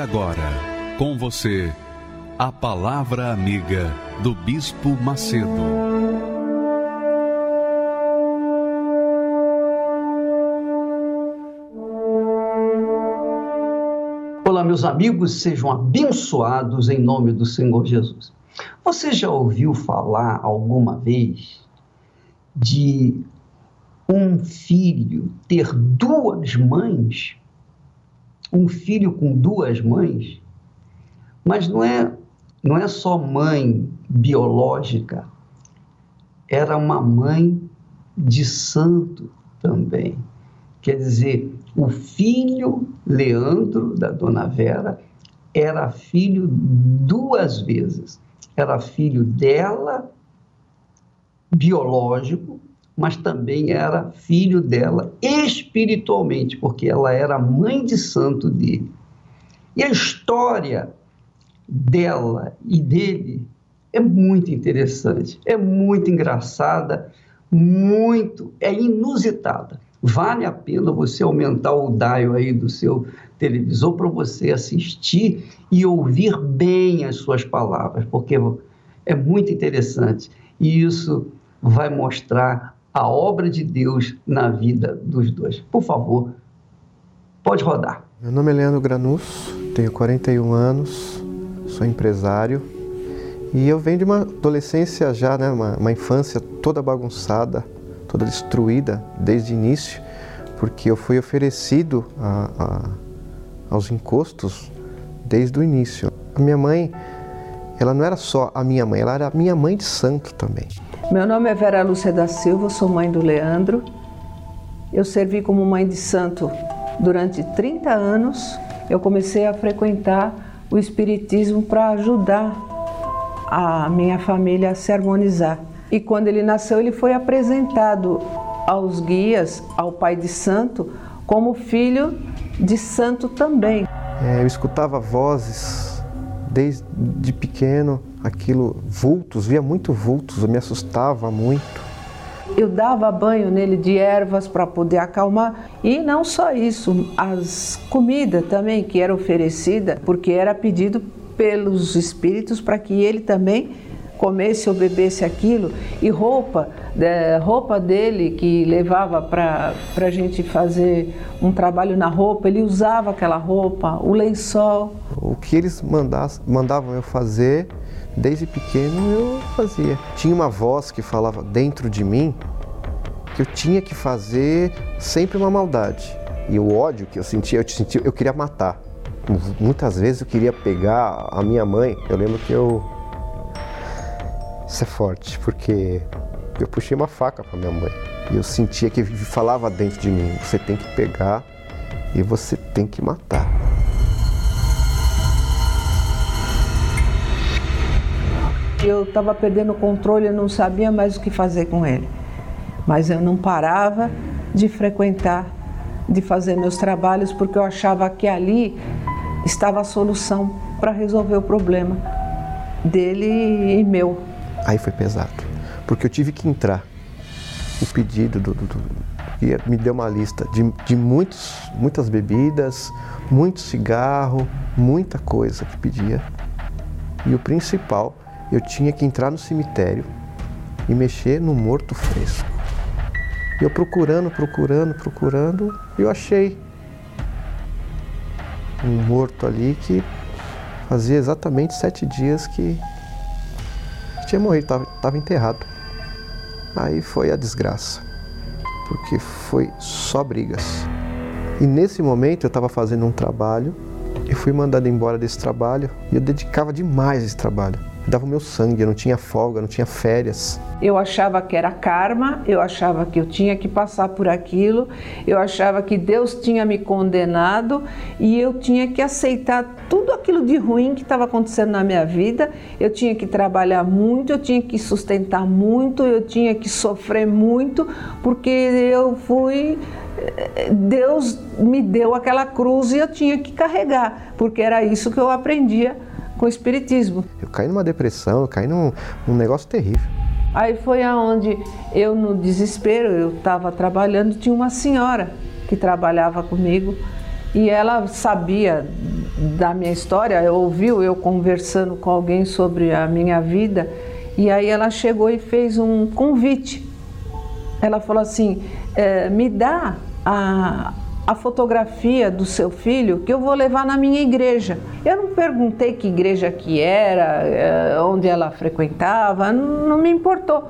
Agora, com você, a Palavra Amiga do Bispo Macedo. Olá, meus amigos, sejam abençoados em nome do Senhor Jesus. Você já ouviu falar alguma vez de um filho ter duas mães? Um filho com duas mães, mas não é, não é só mãe biológica, era uma mãe de santo também. Quer dizer, o filho Leandro da Dona Vera era filho duas vezes. Era filho dela, biológico, mas também era filho dela espiritualmente, porque ela era mãe de santo dele. E a história dela e dele é muito interessante, é muito engraçada, muito, é inusitada. Vale a pena você aumentar o dial aí do seu televisor para você assistir e ouvir bem as suas palavras, porque é muito interessante. E isso vai mostrar a obra de Deus na vida dos dois. Por favor, pode rodar. Meu nome é Leandro Granus, tenho 41 anos, sou empresário e eu venho de uma adolescência já, né, uma, uma infância toda bagunçada, toda destruída desde o início, porque eu fui oferecido a, a, aos encostos desde o início. A minha mãe, ela não era só a minha mãe, ela era a minha mãe de santo também. Meu nome é Vera Lúcia da Silva, sou mãe do Leandro. Eu servi como mãe de santo durante 30 anos. Eu comecei a frequentar o Espiritismo para ajudar a minha família a se harmonizar. E quando ele nasceu, ele foi apresentado aos guias, ao pai de santo, como filho de santo também. É, eu escutava vozes desde pequeno aquilo, vultos, via muito vultos, eu me assustava muito. Eu dava banho nele de ervas para poder acalmar. E não só isso, as comidas também que era oferecida, porque era pedido pelos espíritos para que ele também comesse ou bebesse aquilo. E roupa, roupa dele que levava para a gente fazer um trabalho na roupa, ele usava aquela roupa, o lençol. O que eles mandavam eu fazer, desde pequeno eu fazia. Tinha uma voz que falava dentro de mim que eu tinha que fazer sempre uma maldade. E o ódio que eu sentia, eu sentia, eu queria matar. Muitas vezes eu queria pegar a minha mãe. Eu lembro que eu isso é forte, porque eu puxei uma faca para minha mãe. E eu sentia que falava dentro de mim, você tem que pegar e você tem que matar. Eu estava perdendo o controle, eu não sabia mais o que fazer com ele. Mas eu não parava de frequentar, de fazer meus trabalhos, porque eu achava que ali estava a solução para resolver o problema dele e meu. Aí foi pesado, porque eu tive que entrar. O pedido do, do, do me deu uma lista de, de muitos, muitas bebidas, muito cigarro, muita coisa que pedia. E o principal eu tinha que entrar no cemitério e mexer no morto fresco. E eu procurando, procurando, procurando, eu achei um morto ali que fazia exatamente sete dias que tinha morrido, estava enterrado. Aí foi a desgraça, porque foi só brigas. E nesse momento eu estava fazendo um trabalho, e fui mandado embora desse trabalho e eu dedicava demais esse trabalho dava o meu sangue, eu não tinha folga, não tinha férias. Eu achava que era karma, eu achava que eu tinha que passar por aquilo, eu achava que Deus tinha me condenado e eu tinha que aceitar tudo aquilo de ruim que estava acontecendo na minha vida. Eu tinha que trabalhar muito, eu tinha que sustentar muito, eu tinha que sofrer muito, porque eu fui. Deus me deu aquela cruz e eu tinha que carregar, porque era isso que eu aprendia com o Espiritismo. Eu caí numa depressão, eu caí num, num negócio terrível. Aí foi aonde eu, no desespero, eu estava trabalhando, tinha uma senhora que trabalhava comigo e ela sabia da minha história, ouviu eu conversando com alguém sobre a minha vida e aí ela chegou e fez um convite. Ela falou assim: é, me dá a, a fotografia do seu filho que eu vou levar na minha igreja. Eu não perguntei que igreja que era, eh, onde ela frequentava, não me importou.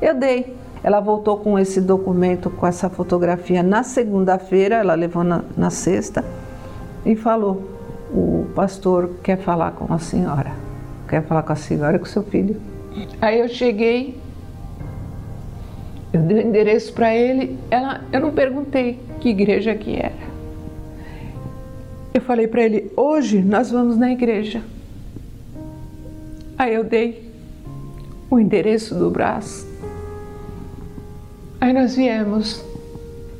Eu dei. Ela voltou com esse documento, com essa fotografia na segunda-feira, ela levou na, na sexta e falou: o pastor quer falar com a senhora, quer falar com a senhora e com seu filho. Aí eu cheguei, eu dei o endereço para ele, ela, eu não perguntei que igreja que era. Eu falei para ele: hoje nós vamos na igreja. Aí eu dei o endereço do braço. Aí nós viemos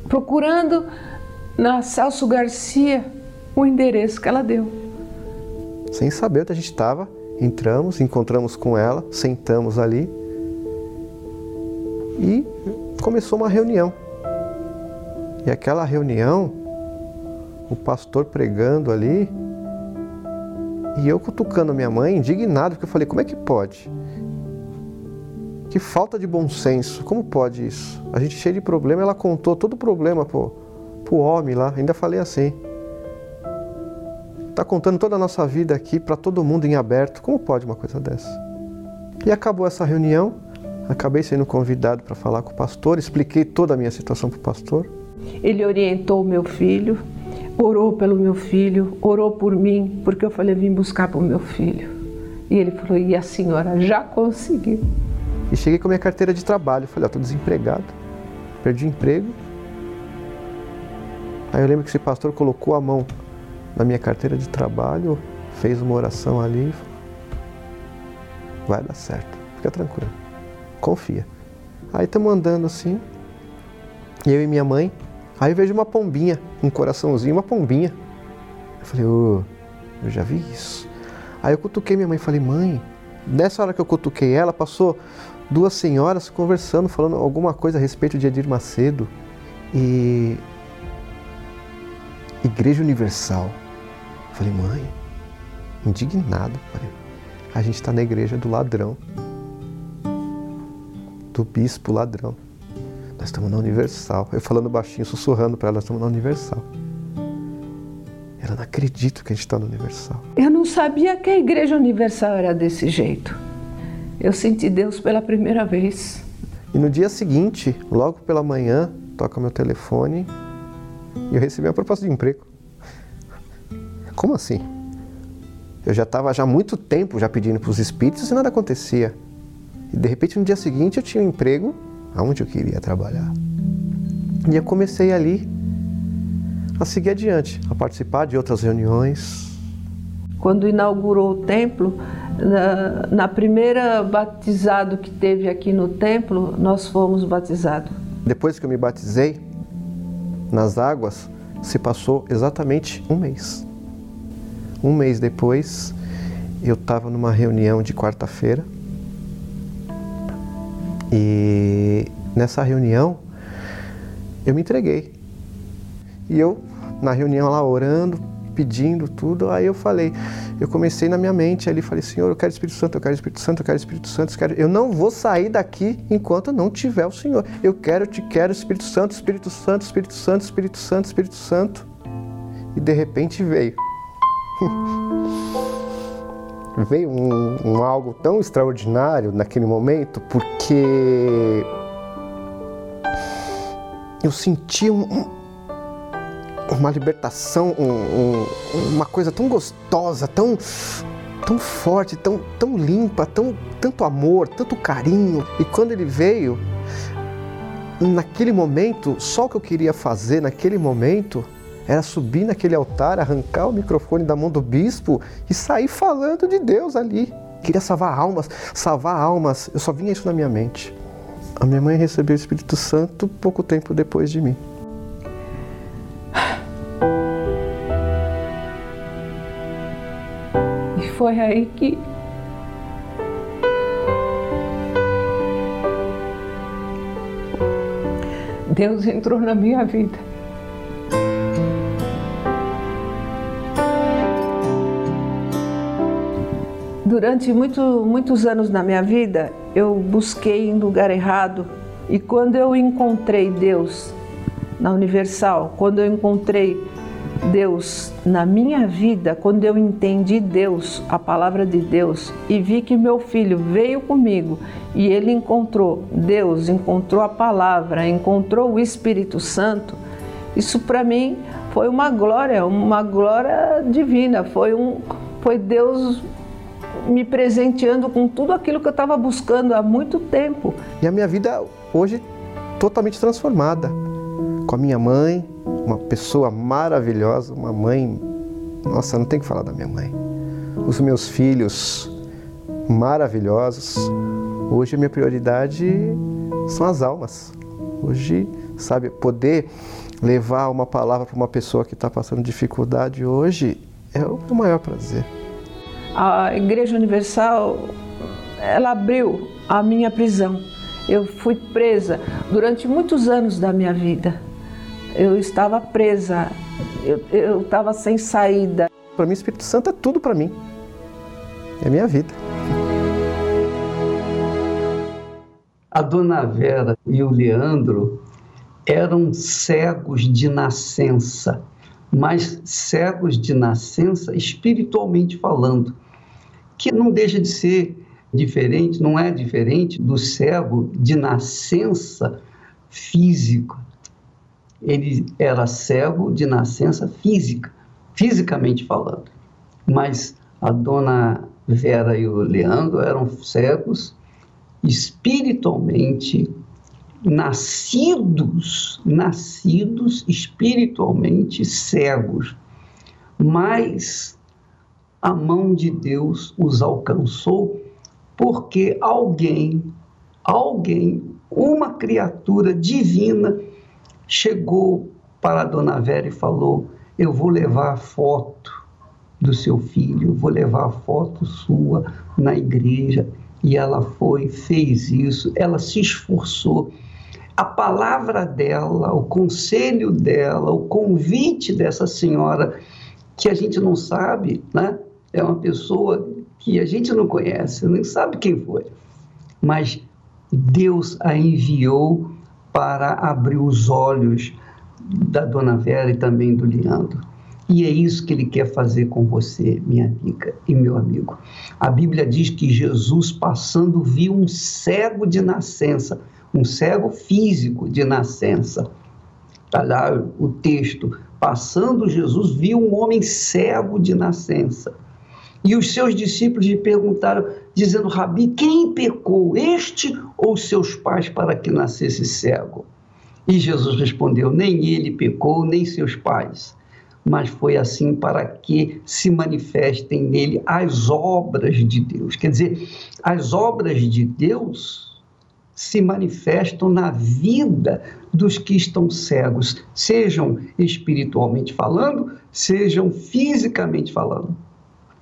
procurando na Celso Garcia o endereço que ela deu. Sem saber onde a gente estava, entramos, encontramos com ela, sentamos ali e começou uma reunião. E aquela reunião, o pastor pregando ali, e eu cutucando minha mãe, indignado, porque eu falei: como é que pode? Que falta de bom senso, como pode isso? A gente cheio de problema, ela contou todo o problema pro, pro homem lá, ainda falei assim. Tá contando toda a nossa vida aqui para todo mundo em aberto, como pode uma coisa dessa? E acabou essa reunião, acabei sendo convidado para falar com o pastor, expliquei toda a minha situação para o pastor. Ele orientou o meu filho, orou pelo meu filho, orou por mim, porque eu falei, vim buscar para o meu filho. E ele falou, e a senhora já conseguiu. E cheguei com a minha carteira de trabalho. Falei, ó, tô desempregado, perdi emprego. Aí eu lembro que esse pastor colocou a mão na minha carteira de trabalho, fez uma oração ali. Vai dar certo, fica tranquilo, confia. Aí estamos andando assim, eu e minha mãe, Aí eu vejo uma pombinha, um coraçãozinho, uma pombinha. Eu falei, oh, eu já vi isso. Aí eu cutuquei minha mãe e falei, mãe, nessa hora que eu cutuquei ela, passou duas senhoras conversando, falando alguma coisa a respeito de Edir Macedo e Igreja Universal. Eu falei, mãe, indignado, falei, a gente está na igreja do ladrão, do bispo ladrão. Nós estamos na Universal. Eu falando baixinho, sussurrando para ela, nós estamos na Universal. Ela não acredita que a gente está na Universal. Eu não sabia que a Igreja Universal era desse jeito. Eu senti Deus pela primeira vez. E no dia seguinte, logo pela manhã, toca meu telefone e eu recebi uma proposta de emprego. Como assim? Eu já estava já há muito tempo já pedindo para os espíritos e nada acontecia. E de repente no dia seguinte eu tinha um emprego aonde eu queria trabalhar. E eu comecei ali a seguir adiante, a participar de outras reuniões. Quando inaugurou o templo, na, na primeira batizado que teve aqui no templo, nós fomos batizados. Depois que eu me batizei nas águas, se passou exatamente um mês. Um mês depois, eu estava numa reunião de quarta-feira e nessa reunião eu me entreguei. E eu, na reunião lá orando, pedindo tudo, aí eu falei, eu comecei na minha mente ali, falei, Senhor, eu quero Espírito Santo, eu quero Espírito Santo, eu quero Espírito Santo, eu, quero... eu não vou sair daqui enquanto não tiver o Senhor. Eu quero, te quero, Espírito Santo, Espírito Santo, Espírito Santo, Espírito Santo, Espírito Santo. E de repente veio. veio um, um, algo tão extraordinário naquele momento, porque eu senti um, uma libertação, uma coisa tão gostosa, tão tão forte, tão, tão limpa, tão, tanto amor, tanto carinho. E quando ele veio, naquele momento, só o que eu queria fazer naquele momento era subir naquele altar, arrancar o microfone da mão do bispo e sair falando de Deus ali. Queria salvar almas, salvar almas. Eu só vinha isso na minha mente. A minha mãe recebeu o Espírito Santo pouco tempo depois de mim. E foi aí que Deus entrou na minha vida. Durante muito, muitos anos na minha vida, eu busquei em lugar errado. E quando eu encontrei Deus na Universal, quando eu encontrei Deus na minha vida, quando eu entendi Deus, a palavra de Deus, e vi que meu filho veio comigo e ele encontrou Deus, encontrou a palavra, encontrou o Espírito Santo, isso para mim foi uma glória, uma glória divina, foi um foi Deus me presenteando com tudo aquilo que eu estava buscando há muito tempo. E a minha vida hoje totalmente transformada. Com a minha mãe, uma pessoa maravilhosa, uma mãe. Nossa, não tem que falar da minha mãe. Os meus filhos maravilhosos. Hoje a minha prioridade são as almas. Hoje, sabe, poder levar uma palavra para uma pessoa que está passando dificuldade hoje é o maior prazer a Igreja Universal ela abriu a minha prisão. Eu fui presa durante muitos anos da minha vida. Eu estava presa, eu estava sem saída. Para mim, o Espírito Santo é tudo para mim. É minha vida. A dona Vera e o Leandro eram cegos de nascença, mas cegos de nascença espiritualmente falando que não deixa de ser diferente, não é diferente do cego de nascença física. Ele era cego de nascença física, fisicamente falando. Mas a dona Vera e o Leandro eram cegos espiritualmente nascidos, nascidos espiritualmente cegos. Mas a mão de Deus os alcançou porque alguém, alguém, uma criatura divina chegou para dona Vera e falou: Eu vou levar a foto do seu filho, vou levar a foto sua na igreja. E ela foi, fez isso, ela se esforçou. A palavra dela, o conselho dela, o convite dessa senhora, que a gente não sabe, né? É uma pessoa que a gente não conhece, nem sabe quem foi, mas Deus a enviou para abrir os olhos da dona Vera e também do Leandro. E é isso que ele quer fazer com você, minha amiga e meu amigo. A Bíblia diz que Jesus, passando, viu um cego de nascença, um cego físico de nascença. Está lá o texto. Passando, Jesus viu um homem cego de nascença. E os seus discípulos lhe perguntaram, dizendo: Rabi, quem pecou, este ou seus pais, para que nascesse cego? E Jesus respondeu: Nem ele pecou, nem seus pais, mas foi assim para que se manifestem nele as obras de Deus. Quer dizer, as obras de Deus se manifestam na vida dos que estão cegos, sejam espiritualmente falando, sejam fisicamente falando.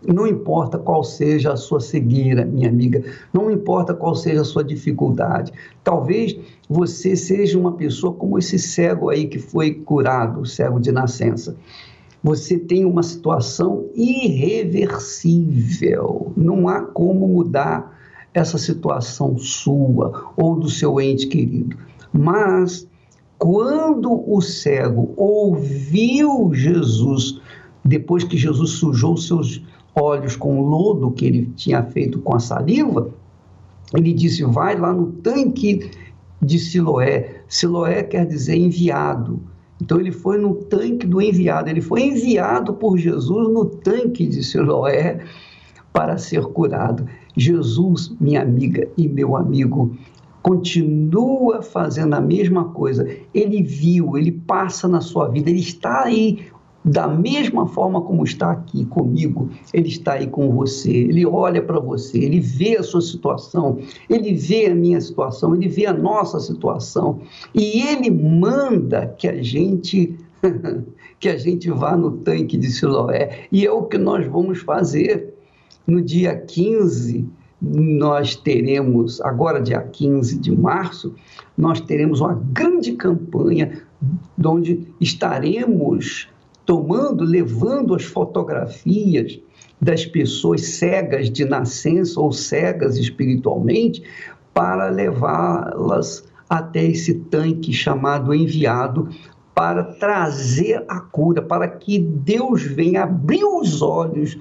Não importa qual seja a sua cegueira, minha amiga, não importa qual seja a sua dificuldade. Talvez você seja uma pessoa como esse cego aí que foi curado, o cego de nascença. Você tem uma situação irreversível. Não há como mudar essa situação sua ou do seu ente querido. Mas quando o cego ouviu Jesus, depois que Jesus sujou seus olhos com o lodo que ele tinha feito com a saliva, ele disse: Vai lá no tanque de Siloé. Siloé quer dizer enviado. Então ele foi no tanque do enviado, ele foi enviado por Jesus no tanque de Siloé para ser curado. Jesus, minha amiga e meu amigo, continua fazendo a mesma coisa. Ele viu, ele passa na sua vida, ele está aí da mesma forma como está aqui comigo, ele está aí com você, ele olha para você, ele vê a sua situação, ele vê a minha situação, ele vê a nossa situação. E ele manda que a gente que a gente vá no tanque de Siloé. E é o que nós vamos fazer. No dia 15 nós teremos, agora dia 15 de março, nós teremos uma grande campanha onde estaremos tomando, levando as fotografias das pessoas cegas de nascença ou cegas espiritualmente para levá-las até esse tanque chamado enviado para trazer a cura, para que Deus venha abrir os olhos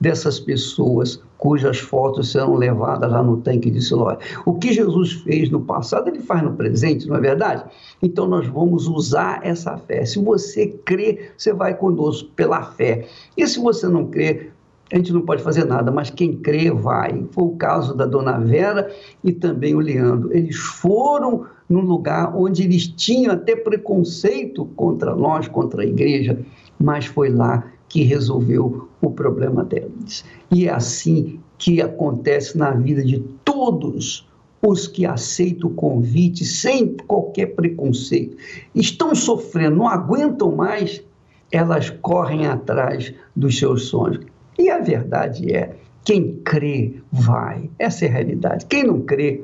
dessas pessoas cujas fotos serão levadas lá no tanque de Siloé. O que Jesus fez no passado, ele faz no presente, não é verdade? Então nós vamos usar essa fé. Se você crê, você vai conosco pela fé. E se você não crê, a gente não pode fazer nada, mas quem crê vai. Foi o caso da dona Vera e também o Leandro. Eles foram num lugar onde eles tinham até preconceito contra nós, contra a igreja, mas foi lá que resolveu o problema deles. E é assim que acontece na vida de todos os que aceitam o convite sem qualquer preconceito. Estão sofrendo, não aguentam mais, elas correm atrás dos seus sonhos. E a verdade é, quem crê vai. Essa é a realidade. Quem não crê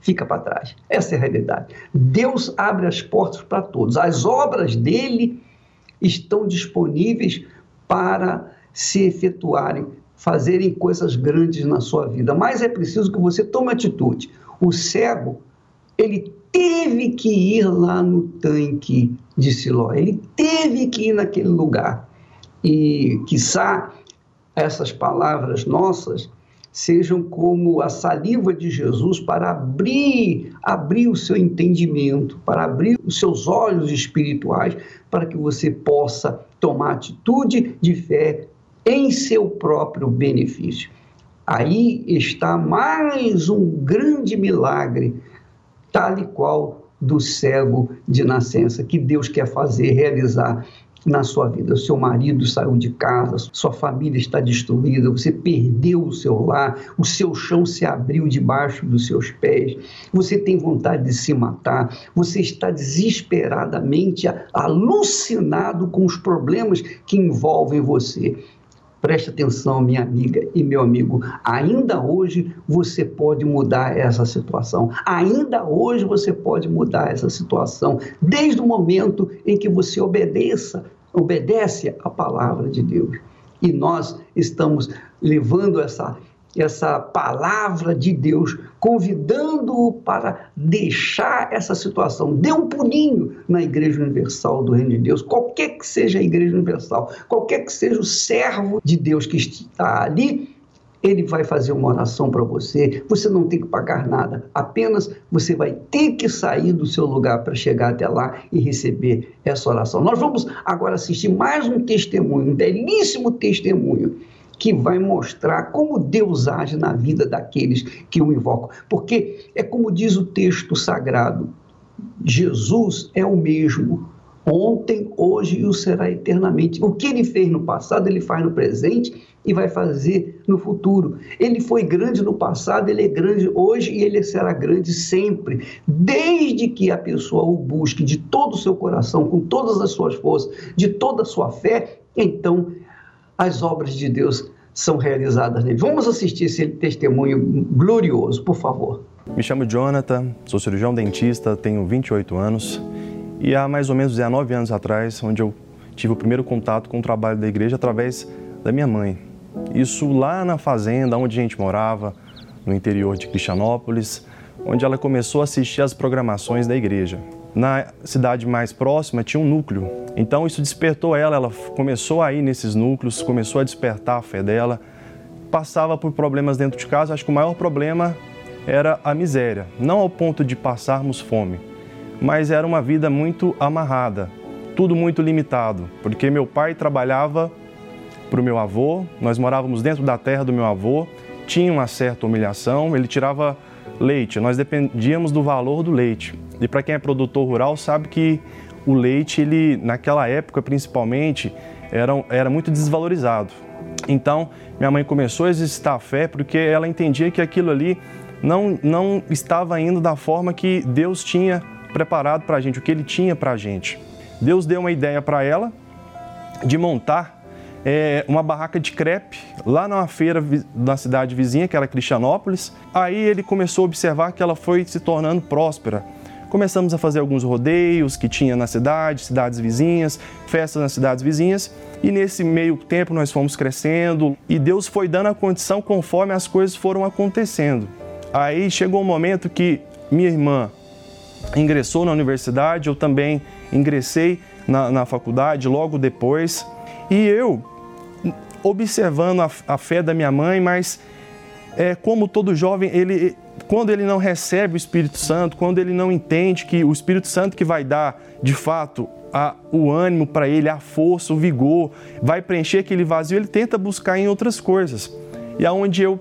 fica para trás. Essa é a realidade. Deus abre as portas para todos. As obras dele estão disponíveis para se efetuarem, fazerem coisas grandes na sua vida. Mas é preciso que você tome atitude. O cego, ele teve que ir lá no tanque de Siló, ele teve que ir naquele lugar. E, quiçá, essas palavras nossas sejam como a saliva de Jesus para abrir, abrir o seu entendimento, para abrir os seus olhos espirituais, para que você possa tomar atitude de fé em seu próprio benefício. Aí está mais um grande milagre, tal e qual do cego de nascença, que Deus quer fazer, realizar na sua vida. O seu marido saiu de casa, sua família está destruída, você perdeu o seu lar, o seu chão se abriu debaixo dos seus pés, você tem vontade de se matar, você está desesperadamente alucinado com os problemas que envolvem você. Preste atenção, minha amiga e meu amigo. Ainda hoje você pode mudar essa situação. Ainda hoje você pode mudar essa situação, desde o momento em que você obedeça, obedece a palavra de Deus. E nós estamos levando essa essa palavra de Deus, convidando-o para deixar essa situação. Dê um pulinho na Igreja Universal do Reino de Deus, qualquer que seja a Igreja Universal, qualquer que seja o servo de Deus que está ali, ele vai fazer uma oração para você. Você não tem que pagar nada, apenas você vai ter que sair do seu lugar para chegar até lá e receber essa oração. Nós vamos agora assistir mais um testemunho, um belíssimo testemunho que vai mostrar como Deus age na vida daqueles que o invocam. Porque é como diz o texto sagrado: Jesus é o mesmo ontem, hoje e o será eternamente. O que ele fez no passado, ele faz no presente e vai fazer no futuro. Ele foi grande no passado, ele é grande hoje e ele será grande sempre, desde que a pessoa o busque de todo o seu coração, com todas as suas forças, de toda a sua fé, então as obras de Deus são realizadas nele. Vamos assistir esse testemunho glorioso, por favor. Me chamo Jonathan, sou cirurgião dentista, tenho 28 anos e há mais ou menos 19 anos atrás, onde eu tive o primeiro contato com o trabalho da igreja através da minha mãe. Isso lá na fazenda onde a gente morava, no interior de Cristianópolis, onde ela começou a assistir às programações da igreja. Na cidade mais próxima tinha um núcleo, então isso despertou ela, ela começou a ir nesses núcleos, começou a despertar a fé dela, passava por problemas dentro de casa, acho que o maior problema era a miséria, não ao ponto de passarmos fome, mas era uma vida muito amarrada, tudo muito limitado, porque meu pai trabalhava para o meu avô. Nós morávamos dentro da terra do meu avô, tinha uma certa humilhação, ele tirava leite, nós dependíamos do valor do leite. E para quem é produtor rural sabe que o leite, ele naquela época principalmente, era, era muito desvalorizado. Então, minha mãe começou a exercitar a fé porque ela entendia que aquilo ali não, não estava indo da forma que Deus tinha preparado para a gente, o que Ele tinha para a gente. Deus deu uma ideia para ela de montar é, uma barraca de crepe lá numa feira da cidade vizinha, que era Cristianópolis. Aí ele começou a observar que ela foi se tornando próspera. Começamos a fazer alguns rodeios que tinha na cidade, cidades vizinhas, festas nas cidades vizinhas, e nesse meio tempo nós fomos crescendo e Deus foi dando a condição conforme as coisas foram acontecendo. Aí chegou um momento que minha irmã ingressou na universidade, eu também ingressei na, na faculdade logo depois, e eu observando a, a fé da minha mãe, mas é, como todo jovem, ele, quando ele não recebe o Espírito Santo, quando ele não entende que o Espírito Santo que vai dar, de fato, a, o ânimo para ele, a força, o vigor, vai preencher aquele vazio, ele tenta buscar em outras coisas. E aonde eu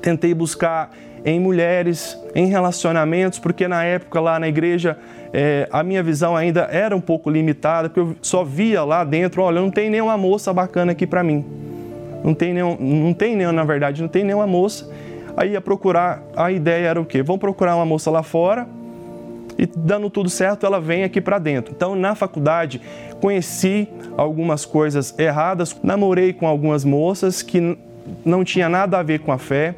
tentei buscar em mulheres, em relacionamentos, porque na época lá na igreja é, a minha visão ainda era um pouco limitada, porque eu só via lá dentro, olha, não tem nenhuma moça bacana aqui para mim. Não tem nenhum, não tem nenhum, na verdade, não tem nenhuma moça. Aí ia procurar, a ideia era o quê? Vamos procurar uma moça lá fora e dando tudo certo, ela vem aqui para dentro. Então, na faculdade, conheci algumas coisas erradas, namorei com algumas moças que não tinha nada a ver com a fé,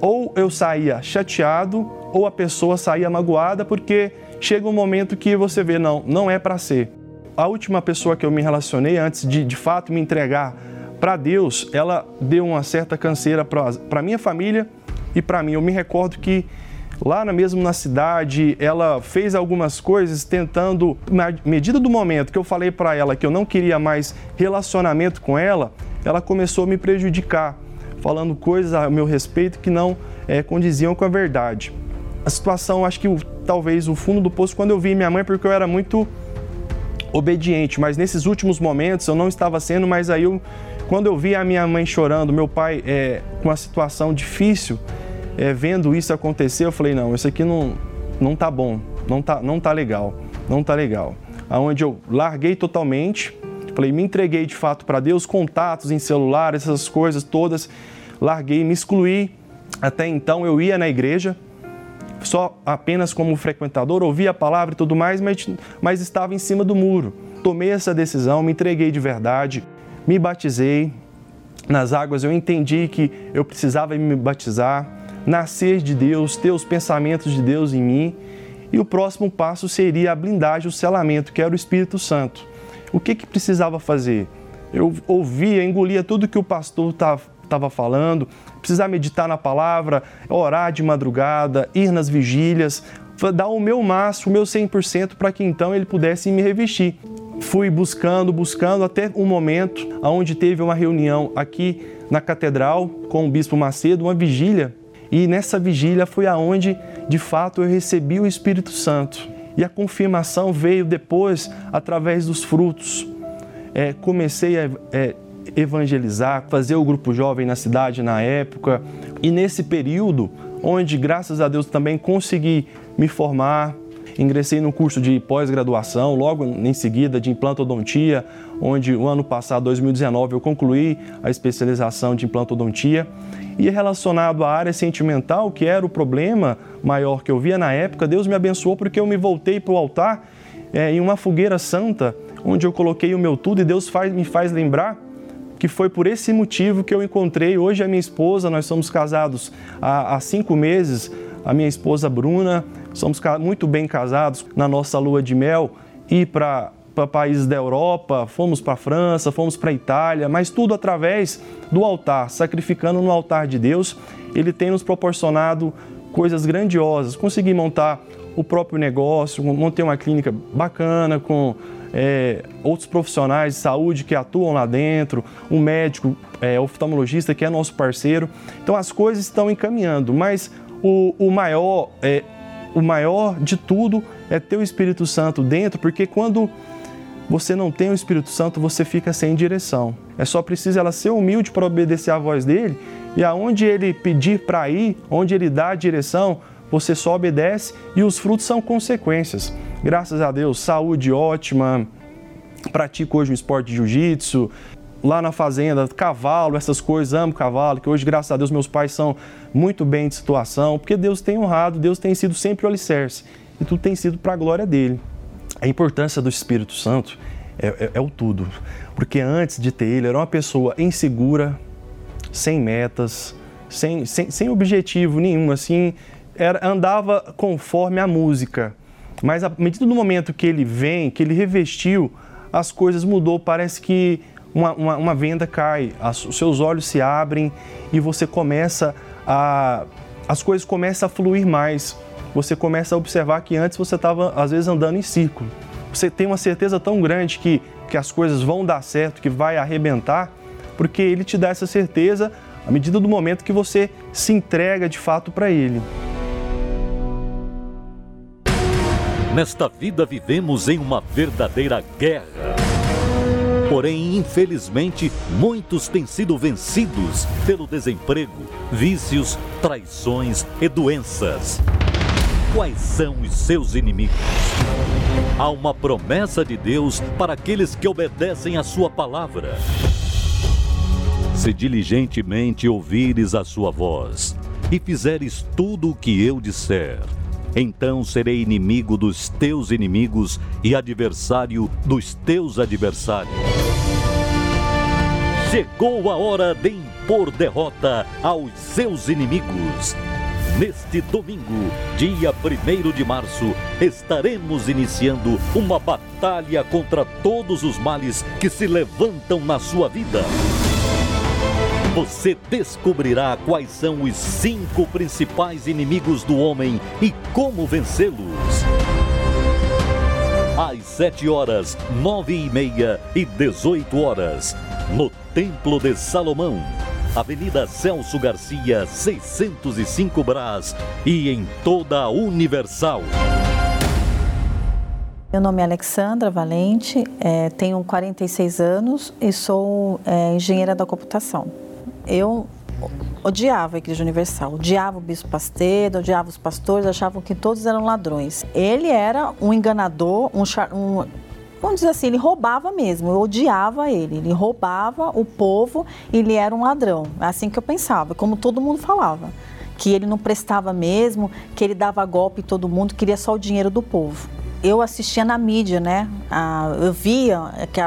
ou eu saía chateado ou a pessoa saía magoada porque chega um momento que você vê, não, não é para ser. A última pessoa que eu me relacionei antes de de fato me entregar para Deus, ela deu uma certa canseira para minha família e para mim. Eu me recordo que lá mesmo na cidade, ela fez algumas coisas tentando, na medida do momento que eu falei para ela que eu não queria mais relacionamento com ela, ela começou a me prejudicar falando coisas a meu respeito que não é, condiziam com a verdade. A situação, acho que talvez o fundo do poço, quando eu vi minha mãe, porque eu era muito obediente, mas nesses últimos momentos eu não estava sendo, mas aí eu, quando eu vi a minha mãe chorando, meu pai é, com uma situação difícil, é, vendo isso acontecer, eu falei, não, isso aqui não, não tá bom, não tá, não tá legal, não tá legal. Aonde eu larguei totalmente, Falei, me entreguei de fato para Deus, contatos em celular, essas coisas todas, larguei, me excluí. Até então eu ia na igreja, só apenas como frequentador, ouvia a palavra e tudo mais, mas, mas estava em cima do muro. Tomei essa decisão, me entreguei de verdade, me batizei. Nas águas eu entendi que eu precisava me batizar, nascer de Deus, ter os pensamentos de Deus em mim. E o próximo passo seria a blindagem, o selamento, que era o Espírito Santo. O que, que precisava fazer? Eu ouvia, engolia tudo que o pastor estava falando, precisar meditar na palavra, orar de madrugada, ir nas vigílias, dar o meu máximo, o meu 100% para que então ele pudesse me revestir. Fui buscando, buscando até um momento onde teve uma reunião aqui na catedral com o bispo Macedo, uma vigília, e nessa vigília foi aonde de fato eu recebi o Espírito Santo. E a confirmação veio depois através dos frutos. É, comecei a é, evangelizar, fazer o grupo jovem na cidade na época, e nesse período, onde graças a Deus também consegui me formar, ingressei no curso de pós-graduação, logo em seguida de implantodontia, onde o ano passado, 2019, eu concluí a especialização de implantodontia. E relacionado à área sentimental, que era o problema maior que eu via na época, Deus me abençoou porque eu me voltei para o altar é, em uma fogueira santa, onde eu coloquei o meu tudo e Deus faz, me faz lembrar que foi por esse motivo que eu encontrei hoje a minha esposa. Nós somos casados há, há cinco meses, a minha esposa Bruna, somos muito bem casados na nossa lua de mel e para países da Europa, fomos para a França, fomos para a Itália, mas tudo através do altar, sacrificando no altar de Deus. Ele tem nos proporcionado coisas grandiosas. Consegui montar o próprio negócio, montei uma clínica bacana com é, outros profissionais de saúde que atuam lá dentro, um médico é, oftalmologista que é nosso parceiro. Então as coisas estão encaminhando, mas o, o maior, é, o maior de tudo é ter o Espírito Santo dentro, porque quando você não tem o Espírito Santo, você fica sem direção. É só preciso ela ser humilde para obedecer à voz dele e aonde ele pedir para ir, onde ele dá a direção, você só obedece e os frutos são consequências. Graças a Deus, saúde ótima, pratico hoje o esporte de jiu-jitsu, lá na fazenda, cavalo, essas coisas, amo cavalo, que hoje, graças a Deus, meus pais são muito bem de situação, porque Deus tem honrado, Deus tem sido sempre o alicerce, e tudo tem sido para a glória dele. A importância do Espírito Santo é, é, é o tudo, porque antes de ter ele, era uma pessoa insegura, sem metas, sem, sem, sem objetivo nenhum, assim, era, andava conforme a música. Mas à medida do momento que ele vem, que ele revestiu, as coisas mudou. Parece que uma, uma, uma venda cai, os seus olhos se abrem e você começa a. As coisas começam a fluir mais. Você começa a observar que antes você estava, às vezes, andando em círculo. Você tem uma certeza tão grande que, que as coisas vão dar certo, que vai arrebentar, porque ele te dá essa certeza à medida do momento que você se entrega de fato para ele. Nesta vida vivemos em uma verdadeira guerra. Porém, infelizmente, muitos têm sido vencidos pelo desemprego, vícios, traições e doenças. Quais são os seus inimigos? Há uma promessa de Deus para aqueles que obedecem a sua palavra. Se diligentemente ouvires a sua voz e fizeres tudo o que eu disser, então serei inimigo dos teus inimigos e adversário dos teus adversários. Chegou a hora de impor derrota aos seus inimigos. Neste domingo, dia 1 de março, estaremos iniciando uma batalha contra todos os males que se levantam na sua vida. Você descobrirá quais são os cinco principais inimigos do homem e como vencê-los. Às 7 horas, 9 e meia e 18 horas, no Templo de Salomão, Avenida Celso Garcia, 605 Brás e em toda a Universal. Meu nome é Alexandra Valente, é, tenho 46 anos e sou é, engenheira da computação eu odiava a Igreja Universal, odiava o Bispo Pastedo, odiava os pastores, achavam que todos eram ladrões. Ele era um enganador, um, um vamos dizer assim, ele roubava mesmo, eu odiava ele, ele roubava o povo, ele era um ladrão, é assim que eu pensava, como todo mundo falava, que ele não prestava mesmo, que ele dava golpe em todo mundo, queria só o dinheiro do povo. Eu assistia na mídia, né? Ah, eu via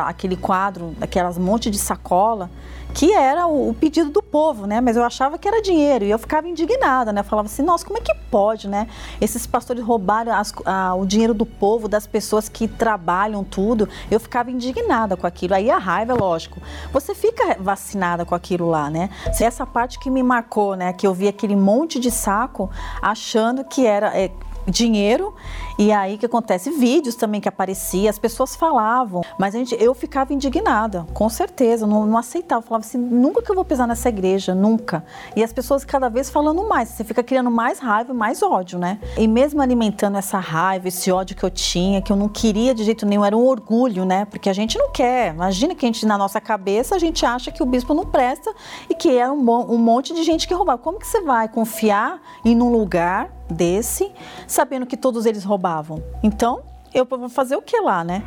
aquele quadro, aquelas monte de sacola, que era o, pedido do povo, né? Mas eu achava que era dinheiro e eu ficava indignada, né? Eu falava assim, nossa, como é que pode, né? Esses pastores roubaram as, a, o dinheiro do povo, das pessoas que trabalham tudo. Eu ficava indignada com aquilo. Aí a raiva, lógico. Você fica vacinada com aquilo lá, né? Essa parte que me marcou, né? Que eu vi aquele monte de saco achando que era é, dinheiro e aí que acontece vídeos também que aparecia, as pessoas falavam, mas a gente, eu ficava indignada, com certeza, não, não aceitava, falava assim, nunca que eu vou pisar nessa igreja, nunca. E as pessoas cada vez falando mais, você fica criando mais raiva, mais ódio, né? E mesmo alimentando essa raiva, esse ódio que eu tinha, que eu não queria de jeito nenhum, era um orgulho, né? Porque a gente não quer. Imagina que a gente na nossa cabeça a gente acha que o bispo não presta e que é um, um monte de gente que roubava. Como que você vai confiar em um lugar desse, sabendo que todos eles roubavam. Então, eu vou fazer o que lá, né?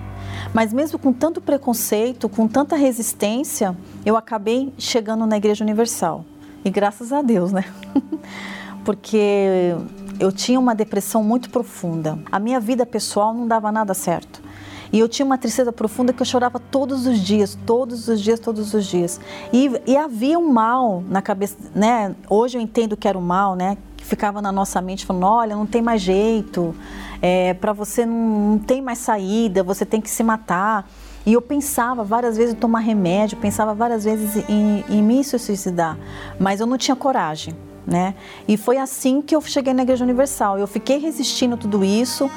Mas mesmo com tanto preconceito, com tanta resistência, eu acabei chegando na Igreja Universal. E graças a Deus, né? Porque eu tinha uma depressão muito profunda. A minha vida pessoal não dava nada certo. E eu tinha uma tristeza profunda que eu chorava todos os dias, todos os dias, todos os dias. E, e havia um mal na cabeça, né? Hoje eu entendo que era o mal, né? ficava na nossa mente falando, olha, não tem mais jeito, é, para você não, não tem mais saída, você tem que se matar. E eu pensava várias vezes em tomar remédio, pensava várias vezes em, em me suicidar, mas eu não tinha coragem, né? E foi assim que eu cheguei na Igreja Universal. Eu fiquei resistindo tudo isso,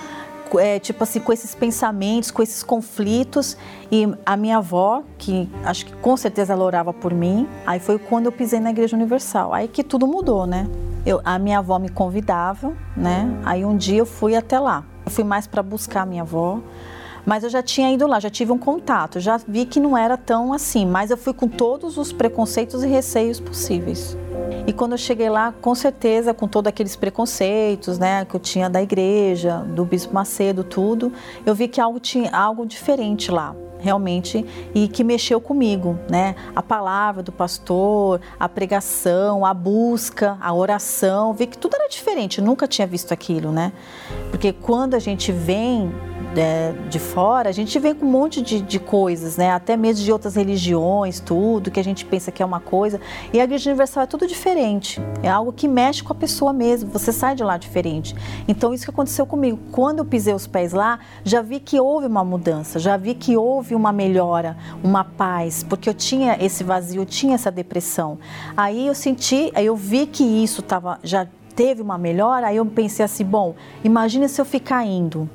é, tipo assim, com esses pensamentos, com esses conflitos. E a minha avó, que acho que com certeza ela orava por mim, aí foi quando eu pisei na Igreja Universal. Aí que tudo mudou, né? Eu, a minha avó me convidava, né? Aí um dia eu fui até lá. Eu fui mais para buscar a minha avó, Mas eu já tinha ido lá, já tive um contato, já vi que não era tão assim, mas eu fui com todos os preconceitos e receios possíveis. E quando eu cheguei lá, com certeza, com todos aqueles preconceitos, né, que eu tinha da igreja, do Bispo Macedo, tudo, eu vi que algo tinha algo diferente lá realmente e que mexeu comigo, né? A palavra do pastor, a pregação, a busca, a oração, vi que tudo era diferente, eu nunca tinha visto aquilo, né? Porque quando a gente vem é, de fora, a gente vem com um monte de, de, coisas, né? Até mesmo de outras religiões, tudo, que a gente pensa que é uma coisa. E a Igreja Universal é tudo diferente. É algo que mexe com a pessoa mesmo. Você sai de lá diferente. Então, isso que aconteceu comigo. Quando eu pisei os pés lá, já vi que houve uma mudança, já vi que houve uma melhora, uma paz, porque eu tinha esse vazio, eu tinha essa depressão. Aí eu senti, eu vi que isso tava, já teve uma melhora, aí eu pensei assim, bom, imagina se eu ficar indo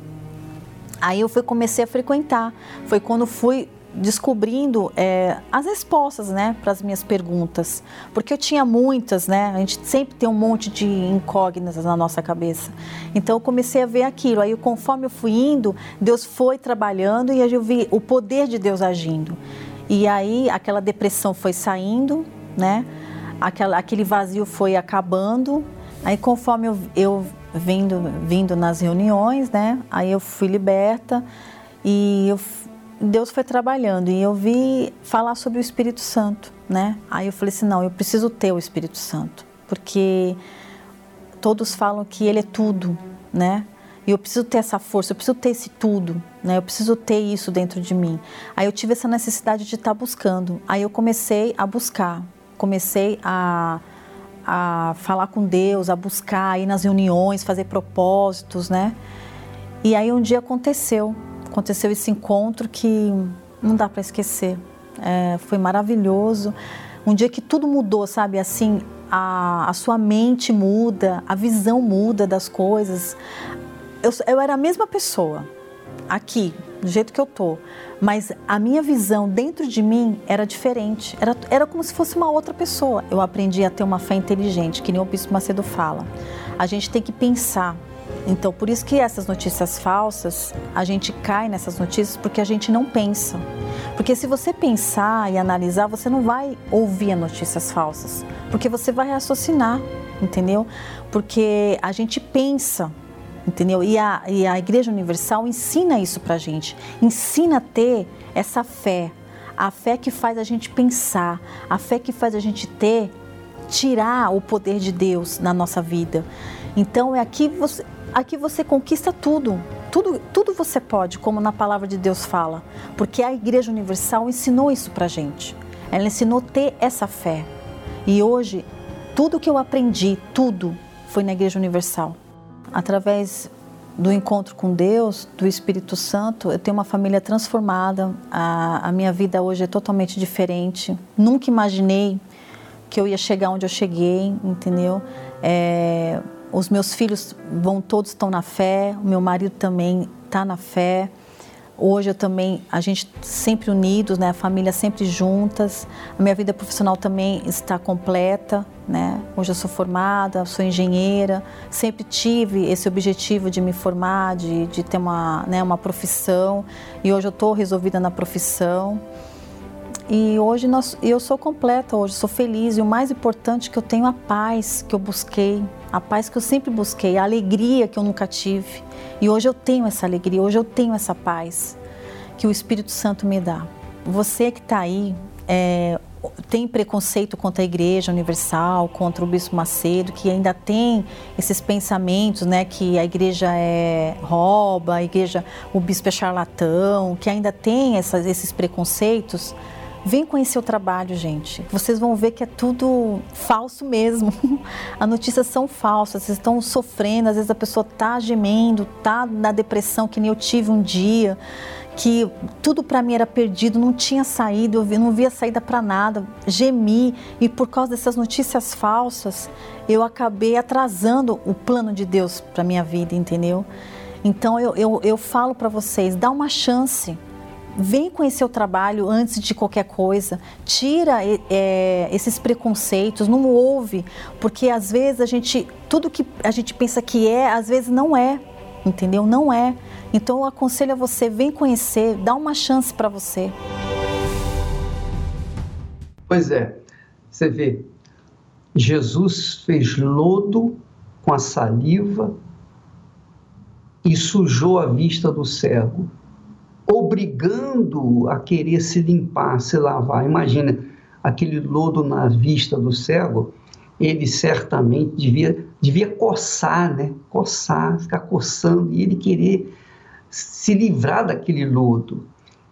Aí eu fui, comecei a frequentar. Foi quando fui descobrindo é, as respostas, né, para as minhas perguntas, porque eu tinha muitas, né, a gente sempre tem um monte de incógnitas na nossa cabeça. Então eu comecei a ver aquilo. Aí conforme eu fui indo, Deus foi trabalhando e eu vi o poder de Deus agindo. E aí aquela depressão foi saindo, né, aquela, aquele vazio foi acabando. Aí conforme eu, eu vindo, vindo nas reuniões, né? Aí eu fui liberta e eu, Deus foi trabalhando e eu vi falar sobre o Espírito Santo, né? Aí eu falei assim, não, eu preciso ter o Espírito Santo, porque todos falam que ele é tudo, né? E eu preciso ter essa força, eu preciso ter esse tudo, né? Eu preciso ter isso dentro de mim. Aí eu tive essa necessidade de estar buscando. Aí eu comecei a buscar, comecei a a falar com Deus, a buscar, ir nas reuniões, fazer propósitos, né? E aí um dia aconteceu, aconteceu esse encontro que não dá para esquecer. É, foi maravilhoso. Um dia que tudo mudou, sabe? Assim, a, a sua mente muda, a visão muda das coisas. Eu, eu era a mesma pessoa aqui, do jeito que eu tô, mas a minha visão dentro de mim era diferente. Era, era como se fosse uma outra pessoa. Eu aprendi a ter uma fé inteligente, que nem o Bispo Macedo fala. A gente tem que pensar. Então, por isso que essas notícias falsas, a gente cai nessas notícias porque a gente não pensa. Porque se você pensar e analisar, você não vai ouvir notícias falsas, porque você vai raciocinar, entendeu? Porque a gente pensa entendeu? E a, e a Igreja Universal ensina isso para a gente, ensina a ter essa fé, a fé que faz a gente pensar, a fé que faz a gente ter, tirar o poder de Deus na nossa vida. Então é aqui você, aqui você conquista tudo, tudo, tudo você pode, como na palavra de Deus fala, porque a Igreja Universal ensinou isso para gente. Ela ensinou ter essa fé. E hoje tudo que eu aprendi, tudo foi na Igreja Universal através do encontro com Deus, do Espírito Santo, eu tenho uma família transformada. A, a, minha vida hoje é totalmente diferente. Nunca imaginei que eu ia chegar onde eu cheguei, entendeu? É, os meus filhos vão todos estão na fé, o meu marido também está na fé. Hoje eu também, a gente sempre unidos, né? A família sempre juntas. A minha vida profissional também está completa, né? Hoje eu sou formada, sou engenheira. Sempre tive esse objetivo de me formar, de, de ter uma, né, uma profissão. E hoje eu estou resolvida na profissão. E hoje nós, eu sou completa, hoje sou feliz. E o mais importante é que eu tenho a paz que eu busquei, a paz que eu sempre busquei, a alegria que eu nunca tive. E hoje eu tenho essa alegria, hoje eu tenho essa paz que o Espírito Santo me dá. Você que está aí, é, tem preconceito contra a Igreja Universal, contra o Bispo Macedo, que ainda tem esses pensamentos, né, que a Igreja é rouba, a Igreja, o Bispo é charlatão, que ainda tem essas, esses preconceitos, Vem conhecer o trabalho, gente. Vocês vão ver que é tudo falso mesmo. As notícias são falsas, vocês estão sofrendo, às vezes a pessoa está gemendo, está na depressão que nem eu tive um dia, que tudo para mim era perdido, não tinha saída, eu não via saída para nada, gemi e por causa dessas notícias falsas, eu acabei atrasando o plano de Deus para minha vida, entendeu? Então eu, eu, eu falo para vocês, dá uma chance vem conhecer o trabalho antes de qualquer coisa, tira é, esses preconceitos, não ouve, porque às vezes a gente, tudo que a gente pensa que é, às vezes não é. entendeu? Não é. Então eu aconselho a você, vem conhecer, dá uma chance para você. Pois é, você vê, Jesus fez lodo com a saliva e sujou a vista do cego, obrigando-o a querer se limpar, se lavar. Imagina aquele lodo na vista do cego, ele certamente devia, devia coçar, né? Coçar, ficar coçando e ele querer se livrar daquele lodo.